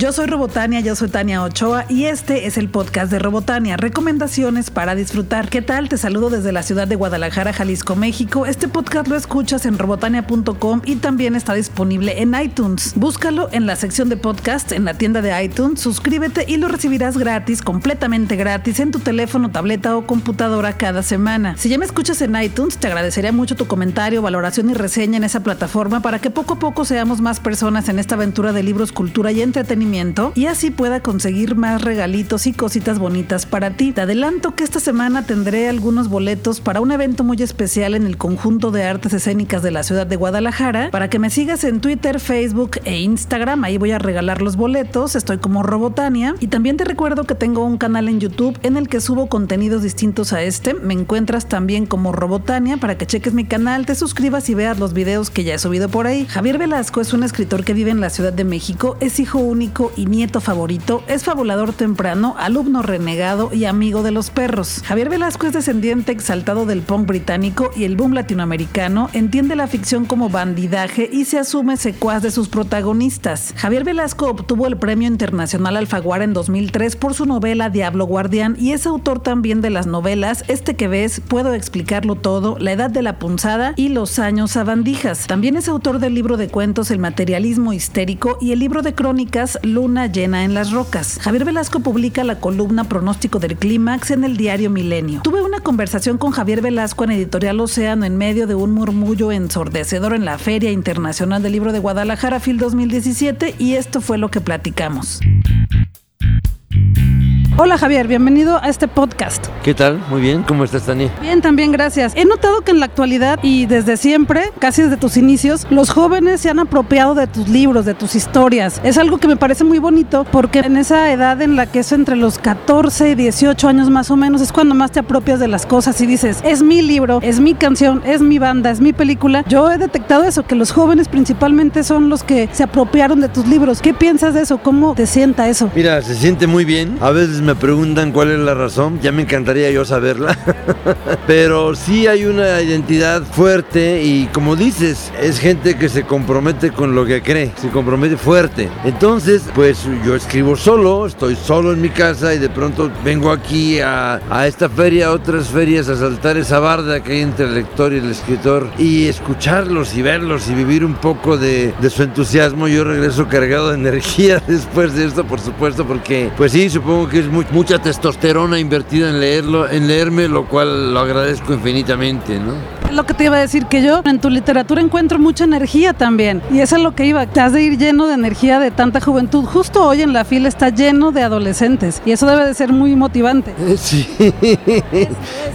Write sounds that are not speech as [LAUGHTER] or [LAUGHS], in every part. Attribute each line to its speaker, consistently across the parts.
Speaker 1: Yo soy Robotania, yo soy Tania Ochoa y este es el podcast de Robotania, recomendaciones para disfrutar. ¿Qué tal? Te saludo desde la ciudad de Guadalajara, Jalisco, México. Este podcast lo escuchas en robotania.com y también está disponible en iTunes. Búscalo en la sección de podcast en la tienda de iTunes, suscríbete y lo recibirás gratis, completamente gratis en tu teléfono, tableta o computadora cada semana. Si ya me escuchas en iTunes, te agradecería mucho tu comentario, valoración y reseña en esa plataforma para que poco a poco seamos más personas en esta aventura de libros, cultura y entretenimiento y así pueda conseguir más regalitos y cositas bonitas para ti. Te adelanto que esta semana tendré algunos boletos para un evento muy especial en el conjunto de artes escénicas de la ciudad de Guadalajara. Para que me sigas en Twitter, Facebook e Instagram, ahí voy a regalar los boletos. Estoy como Robotania. Y también te recuerdo que tengo un canal en YouTube en el que subo contenidos distintos a este. Me encuentras también como Robotania para que cheques mi canal, te suscribas y veas los videos que ya he subido por ahí. Javier Velasco es un escritor que vive en la Ciudad de México, es hijo único y nieto favorito, es fabulador temprano, alumno renegado y amigo de los perros. Javier Velasco es descendiente exaltado del punk británico y el boom latinoamericano, entiende la ficción como bandidaje y se asume secuaz de sus protagonistas. Javier Velasco obtuvo el Premio Internacional Alfaguara en 2003 por su novela Diablo Guardián y es autor también de las novelas Este que ves, Puedo explicarlo todo, La edad de la punzada y Los años sabandijas. También es autor del libro de cuentos El materialismo histérico y el libro de crónicas Luna llena en las rocas. Javier Velasco publica la columna Pronóstico del Clímax en el diario Milenio. Tuve una conversación con Javier Velasco en Editorial Océano en medio de un murmullo ensordecedor en la Feria Internacional del Libro de Guadalajara FIL 2017 y esto fue lo que platicamos. Hola Javier, bienvenido a este podcast.
Speaker 2: ¿Qué tal? Muy bien, ¿cómo estás Tania?
Speaker 1: Bien, también gracias. He notado que en la actualidad y desde siempre, casi desde tus inicios, los jóvenes se han apropiado de tus libros, de tus historias. Es algo que me parece muy bonito porque en esa edad en la que es entre los 14 y 18 años más o menos es cuando más te apropias de las cosas y dices, es mi libro, es mi canción, es mi banda, es mi película. Yo he detectado eso, que los jóvenes principalmente son los que se apropiaron de tus libros. ¿Qué piensas de eso? ¿Cómo te sienta eso?
Speaker 2: Mira, se siente muy bien. A veces me me preguntan cuál es la razón, ya me encantaría yo saberla. [LAUGHS] Pero sí hay una identidad fuerte y como dices, es gente que se compromete con lo que cree, se compromete fuerte. Entonces, pues yo escribo solo, estoy solo en mi casa y de pronto vengo aquí a, a esta feria, a otras ferias, a saltar esa barda que hay entre el lector y el escritor y escucharlos y verlos y vivir un poco de, de su entusiasmo. Yo regreso cargado de [LAUGHS] energía después de esto, por supuesto, porque pues sí, supongo que es muy mucha testosterona invertida en leerlo, en leerme, lo cual lo agradezco infinitamente, ¿no?
Speaker 1: Lo que te iba a decir que yo en tu literatura encuentro mucha energía también y eso es lo que iba, te has de ir lleno de energía de tanta juventud. Justo hoy en la fila está lleno de adolescentes y eso debe de ser muy motivante. [LAUGHS]
Speaker 2: Sí,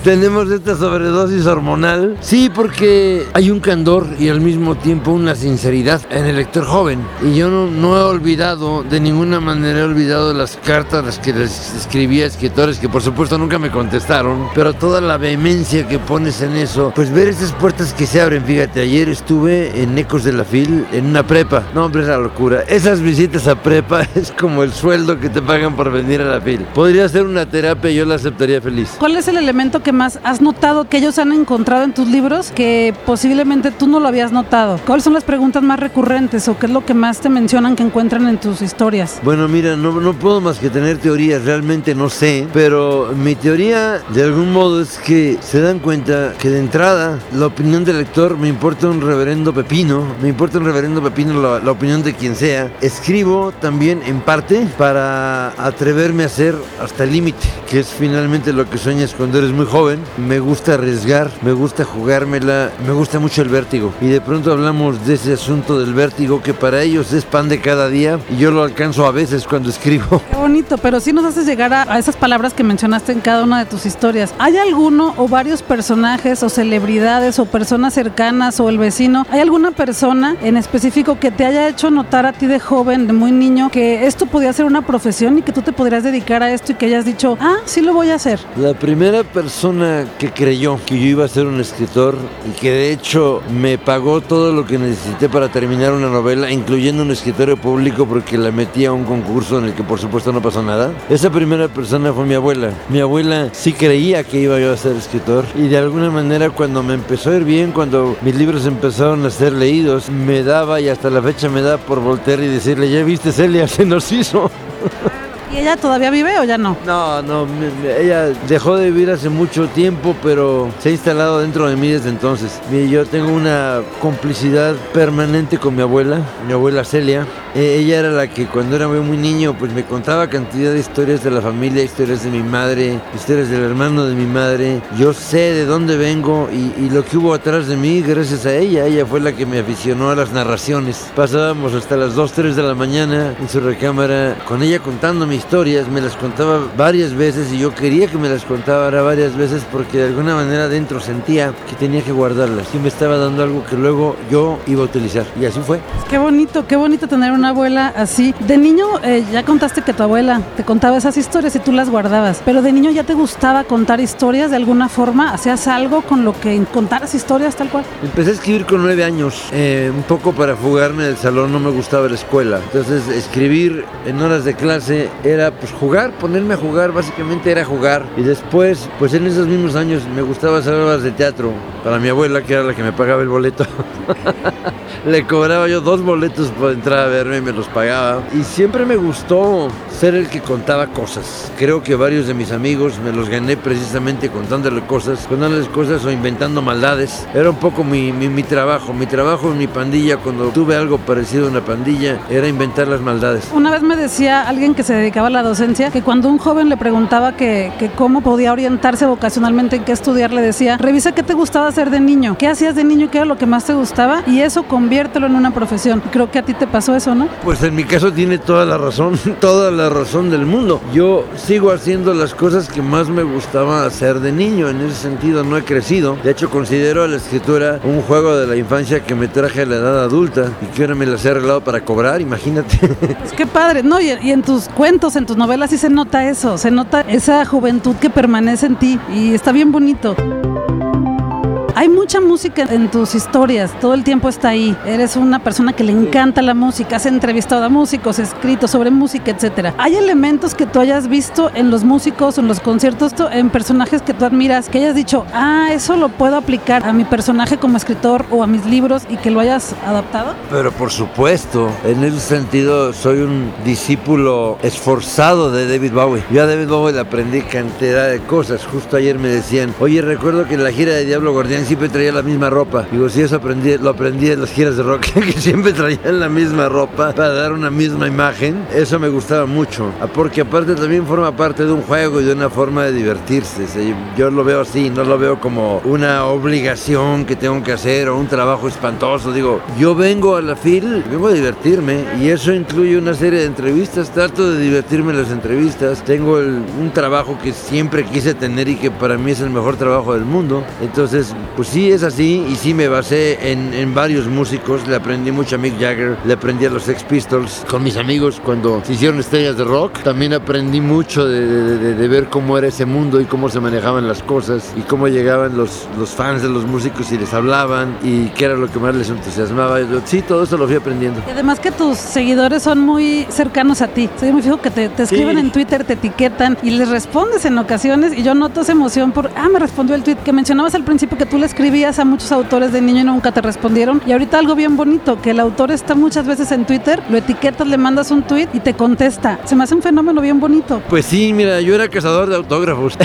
Speaker 2: tenemos esta sobredosis hormonal. Sí, porque hay un candor y al mismo tiempo una sinceridad en el lector joven y yo no, no he olvidado, de ninguna manera he olvidado las cartas las que les escribí a escritores que por supuesto nunca me contestaron, pero toda la vehemencia que pones en eso, pues ver esas puertas que se abren, fíjate, ayer estuve en Ecos de la Fil, en una prepa, no hombre, es la locura, esas visitas a prepa [LAUGHS] es como el sueldo que te pagan por venir a la Fil. Podría ser una terapia y yo la aceptaría feliz.
Speaker 1: ¿Cuál es el elemento que más has notado que ellos han encontrado en tus libros que posiblemente tú no lo habías notado? ¿Cuáles son las preguntas más recurrentes o qué es lo que más te mencionan que encuentran en tus historias?
Speaker 2: Bueno, mira, no, no puedo más que tener teorías, realmente no sé, pero mi teoría de algún modo es que se dan cuenta que de entrada la opinión del lector me importa un reverendo pepino, me importa un reverendo pepino la, la opinión de quien sea. Escribo también en parte para atreverme a hacer hasta el límite, que es finalmente lo que sueñas cuando eres muy joven. Me gusta arriesgar, me gusta jugármela, me gusta mucho el vértigo. Y de pronto hablamos de ese asunto del vértigo que para ellos es pan de cada día y yo lo alcanzo a veces cuando escribo.
Speaker 1: Qué bonito, pero sí nos llegar a, esas palabras que mencionaste en cada una de tus historias. ¿Hay alguno o varios personajes o celebridades o personas cercanas o el vecino? ¿Hay alguna persona en específico que te haya hecho notar a ti de joven, de muy niño, que esto podía ser una profesión y que tú te podrías dedicar a esto y que hayas dicho, ah, sí lo voy a hacer?
Speaker 2: La primera persona que creyó que yo iba a ser un escritor y que de hecho me pagó todo lo que necesité para terminar una novela, incluyendo un escritorio público porque la metí a un concurso en el que por supuesto no pasó nada. Esa primera persona fue mi abuela. Mi abuela sí creía que iba yo a ser escritor y de alguna manera cuando me empezó a ir bien, cuando mis libros empezaron a ser leídos, me daba y hasta la fecha me da por voltear y decirle, ya viste Celia, [LAUGHS] se nos hizo. [LAUGHS]
Speaker 3: ¿Y ella todavía vive o ya no?
Speaker 2: No, no, ella dejó de vivir hace mucho tiempo, pero se ha instalado dentro de mí desde entonces. Yo tengo una complicidad permanente con mi abuela, mi abuela Celia. E, ella era la que cuando era muy niño, pues me contaba cantidad de historias de la familia, historias de mi madre, historias del hermano de mi madre. Yo sé de dónde vengo y, y lo que hubo atrás de mí gracias a ella. Ella fue la que me aficionó a las narraciones. Pasábamos hasta las 2, 3 de la mañana en su recámara con ella contando mis historias, me las contaba varias veces y yo quería que me las contara varias veces porque de alguna manera dentro sentía que tenía que guardarlas y me estaba dando algo que luego yo iba a utilizar y así fue.
Speaker 3: Qué bonito, qué bonito tener una abuela así. De niño eh, ya contaste que tu abuela te contaba esas historias y tú las guardabas, pero de niño ya te gustaba contar historias de alguna forma, hacías algo con lo que contaras historias tal cual.
Speaker 2: Empecé a escribir con nueve años, eh, un poco para fugarme del salón, no me gustaba la escuela, entonces escribir en horas de clase era pues jugar, ponerme a jugar, básicamente era jugar. Y después, pues en esos mismos años me gustaba hacer obras de teatro para mi abuela, que era la que me pagaba el boleto. [LAUGHS] Le cobraba yo dos boletos por entrar a verme y me los pagaba. Y siempre me gustó ser el que contaba cosas. Creo que varios de mis amigos me los gané precisamente contándole cosas, contándoles cosas o inventando maldades. Era un poco mi, mi, mi trabajo. Mi trabajo en mi pandilla, cuando tuve algo parecido a una pandilla, era inventar las maldades.
Speaker 3: Una vez me decía alguien que se la docencia que cuando un joven le preguntaba que, que cómo podía orientarse vocacionalmente, en qué estudiar, le decía, revisa qué te gustaba hacer de niño, qué hacías de niño, qué era lo que más te gustaba y eso conviértelo en una profesión. Creo que a ti te pasó eso, ¿no?
Speaker 2: Pues en mi caso tiene toda la razón, [LAUGHS] toda la razón del mundo. Yo sigo haciendo las cosas que más me gustaba hacer de niño, en ese sentido no he crecido. De hecho considero a la escritura un juego de la infancia que me traje a la edad adulta y que ahora me las he arreglado para cobrar, imagínate. [LAUGHS]
Speaker 3: Es que padre, ¿no? Y, y en tus cuentos, en tus novelas sí se nota eso, se nota esa juventud que permanece en ti y está bien bonito. Hay mucha música en tus historias, todo el tiempo está ahí. Eres una persona que le encanta la música, has entrevistado a músicos, escrito sobre música, etcétera. ¿Hay elementos que tú hayas visto en los músicos, en los conciertos, en personajes que tú admiras, que hayas dicho, ah, eso lo puedo aplicar a mi personaje como escritor o a mis libros y que lo hayas adaptado?
Speaker 2: Pero por supuesto, en ese sentido soy un discípulo esforzado de David Bowie. Yo a David Bowie le aprendí cantidad de cosas. Justo ayer me decían, oye, recuerdo que en la gira de Diablo Guardián siempre traía la misma ropa. Digo, sí, eso aprendí, lo aprendí en las giras de rock, [LAUGHS] que siempre traían la misma ropa para dar una misma imagen. Eso me gustaba mucho, ah, porque aparte también forma parte de un juego y de una forma de divertirse. Yo lo veo así, no lo veo como una obligación que tengo que hacer o un trabajo espantoso. Digo, yo vengo a la FIL, vengo a divertirme y eso incluye una serie de entrevistas. Trato de divertirme en las entrevistas. Tengo un trabajo que siempre quise tener y que para mí es el mejor trabajo del mundo. Entonces, pues sí es así y sí me basé en, en, varios músicos. Le aprendí mucho a Mick Jagger, le aprendí a los Sex Pistols con mis amigos cuando se hicieron estrellas de rock. También aprendí mucho de, de, de, ver cómo era ese mundo y cómo se manejaban las cosas y cómo llegaban los, los fans de los músicos y les hablaban y qué era lo que más les entusiasmaba. Yo, sí, todo eso lo fui aprendiendo.
Speaker 3: Y además que tus seguidores son muy cercanos a ti. Soy muy fijo que te, te escriben sí. en Twitter, te etiquetan y les respondes en ocasiones y yo noto esa emoción por, ah, me respondió el tweet que mencionabas al principio que tú le escribías a muchos autores de niño y nunca te respondieron. Y ahorita algo bien bonito, que el autor está muchas veces en Twitter, lo etiquetas, le mandas un tweet y te contesta. Se me hace un fenómeno bien bonito.
Speaker 2: Pues sí, mira, yo era cazador de autógrafos.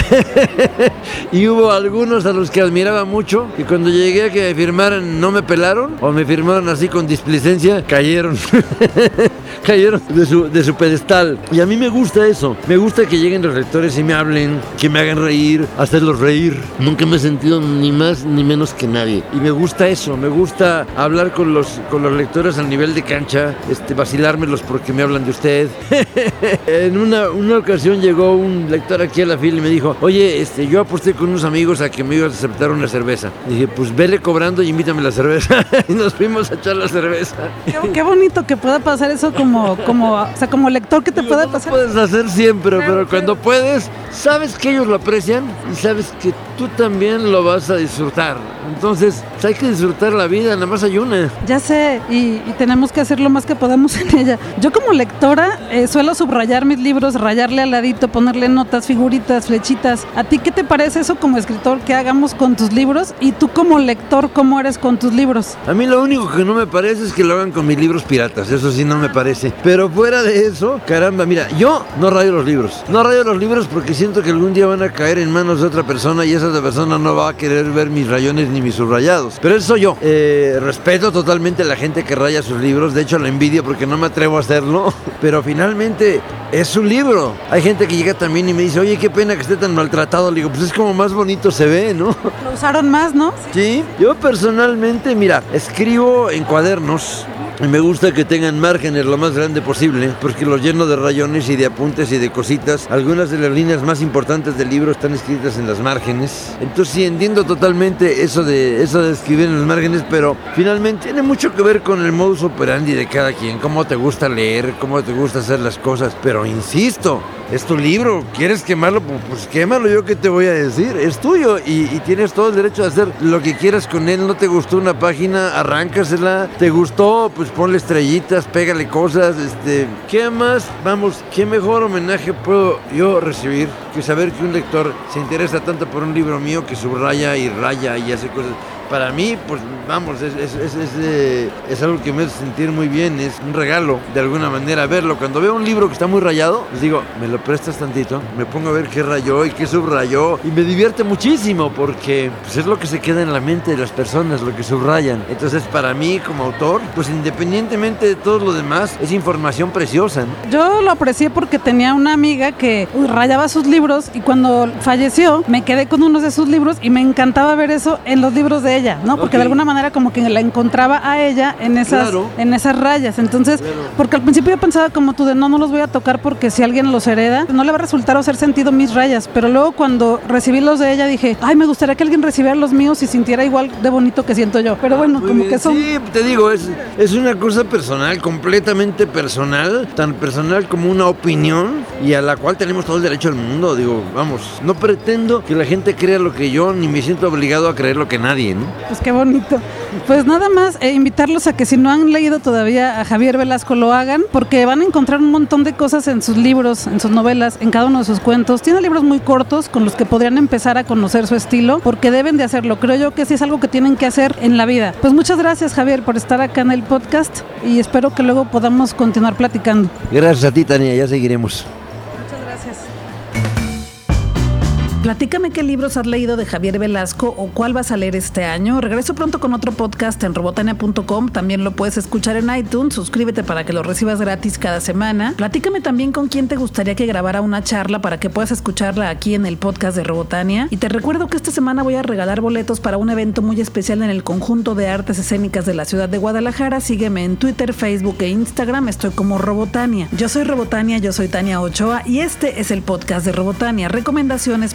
Speaker 2: [LAUGHS] y hubo algunos a los que admiraba mucho y cuando llegué a que firmaran no me pelaron o me firmaron así con displicencia, cayeron. [LAUGHS] cayeron de su, de su pedestal. Y a mí me gusta eso. Me gusta que lleguen los lectores y me hablen, que me hagan reír, hacerlos reír. Nunca me he sentido ni más ni menos que nadie. Y me gusta eso, me gusta hablar con los, con los lectores al nivel de cancha, este, vacilármelos porque me hablan de usted. [LAUGHS] en una, una ocasión llegó un lector aquí a la fila y me dijo, oye, este, yo aposté con unos amigos a que me ibas a aceptar una cerveza. Y dije, pues vele cobrando y invítame la cerveza. [LAUGHS] y nos fuimos a echar la cerveza.
Speaker 3: Qué, qué, bonito que pueda pasar eso como, [LAUGHS] como, o sea, como lector que te pueda
Speaker 2: no
Speaker 3: pasar.
Speaker 2: Lo puedes hacer siempre, pero, pero cuando puedes, sabes que ellos lo aprecian y sabes que tú también lo vas a disfrutar. Entonces, pues, hay que disfrutar la vida, nada más hay una.
Speaker 3: Ya sé, y, tenemos que hacer lo más que podamos en ella. Yo como lectora eh, suelo subrayar mis libros, rayarle al ladito, ponerle notas, figuritas, flechitas. ¿A ti qué te parece eso como escritor que hagamos con tus libros? Y tú como lector, ¿cómo eres con tus libros?
Speaker 2: A mí lo único que no me parece es que lo hagan con mis libros piratas, eso sí no me parece. Pero fuera de eso, caramba, mira, yo no rayo los libros. No rayo los libros porque siento que algún día van a caer en manos de otra persona y esa otra persona no va a querer ver mis rayones ni mis subrayados. Pero eso soy yo. Eh, respeto totalmente a la gente que raya sus libros, de hecho la envidio porque no me atrevo a hacerlo, [LAUGHS] pero finalmente es un libro. Hay gente que llega también y me dice, oye, qué pena que esté tan maltratado. Le digo, pues es como más bonito se ve, ¿no?
Speaker 3: Lo usaron más, ¿no?
Speaker 2: Sí. Yo personalmente, mira, escribo en cuadernos me gusta que tengan márgenes lo más grande posible, porque los lleno de rayones y de apuntes y de cositas. Algunas de las líneas más importantes del libro están escritas en las márgenes. Entonces sí entiendo totalmente eso de, eso de escribir en los márgenes, pero finalmente tiene mucho que ver con el modus operandi de cada quien, cómo te gusta leer, cómo te gusta hacer las cosas. Pero insisto, es tu libro, ¿quieres quemarlo? Pues quémalo, yo qué te voy a decir, es tuyo y, tienes todo el derecho de hacer lo que quieras con él. No te gustó una página, arráncasela. ¿Te gustó? Pues ponle estrellitas, pégale cosas. Este, ¿Qué más? Vamos, ¿qué mejor homenaje puedo yo recibir que saber que un lector se interesa tanto por un libro mío que subraya y raya y hace cosas? Para mí, pues vamos, es, es, es, eh, es, algo que me hace sentir muy bien, es un regalo de alguna manera verlo. Cuando veo un libro que está muy rayado, les digo, me lo prestas tantito, me pongo a ver qué rayó y qué subrayó y me divierte muchísimo porque pues, es lo que se queda en la mente de las personas, lo que subrayan. Entonces, para mí como autor, pues independientemente de todo lo demás, es información preciosa.
Speaker 3: Yo lo aprecié porque tenía una amiga que rayaba sus libros y cuando falleció me quedé con uno de sus libros y me encantaba ver eso en los libros de ella ¿no? Porque de alguna manera como que la encontraba a ella en esas, en esas rayas. Entonces, porque al principio yo pensaba como tú de no, no los voy a tocar porque si alguien los hereda, no le va a resultar hacer sentido mis rayas. Pero luego cuando recibí los de ella dije, ay, me gustaría que alguien recibiera los míos y sintiera igual de bonito que siento yo. Pero bueno, como que son...
Speaker 2: Sí, te digo, es, es una cosa personal, completamente personal, tan personal como una opinión y a la cual tenemos todo el derecho del mundo. Digo, vamos, no pretendo que la gente crea lo que yo, ni me siento obligado a creer lo que nadie, ¿no?
Speaker 3: Pues qué bonito. Pues nada más eh, invitarlos a que si no han leído todavía a Javier Velasco lo hagan, porque van a encontrar un montón de cosas en sus libros, en sus novelas, en cada uno de sus cuentos. Tiene libros muy cortos con los que podrían empezar a conocer su estilo, porque deben de hacerlo. Creo yo que sí es algo que tienen que hacer en la vida. Pues muchas gracias Javier por estar acá en el podcast y espero que luego podamos continuar platicando.
Speaker 2: Gracias a ti Tania, ya seguiremos.
Speaker 3: Platícame qué libros has leído de Javier Velasco o cuál vas a leer este año. Regreso pronto con otro podcast en robotania.com. También lo puedes escuchar en iTunes. Suscríbete para que lo recibas gratis cada semana. Platícame también con quién te gustaría que grabara una charla para que puedas escucharla aquí en el podcast de Robotania. Y te recuerdo que esta semana voy a regalar boletos para un evento muy especial en el conjunto de artes escénicas de la ciudad de Guadalajara. Sígueme en Twitter, Facebook e Instagram. Estoy como Robotania. Yo soy Robotania, yo soy Tania Ochoa y este es el podcast de Robotania. Recomendaciones